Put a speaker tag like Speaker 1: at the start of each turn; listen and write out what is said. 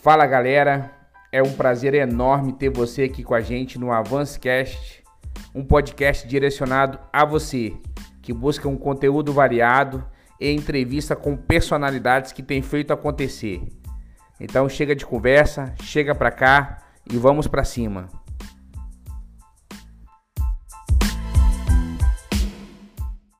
Speaker 1: Fala galera, é um prazer enorme ter você aqui com a gente no Avancecast, um podcast direcionado a você que busca um conteúdo variado e entrevista com personalidades que têm feito acontecer. Então chega de conversa, chega pra cá e vamos pra cima.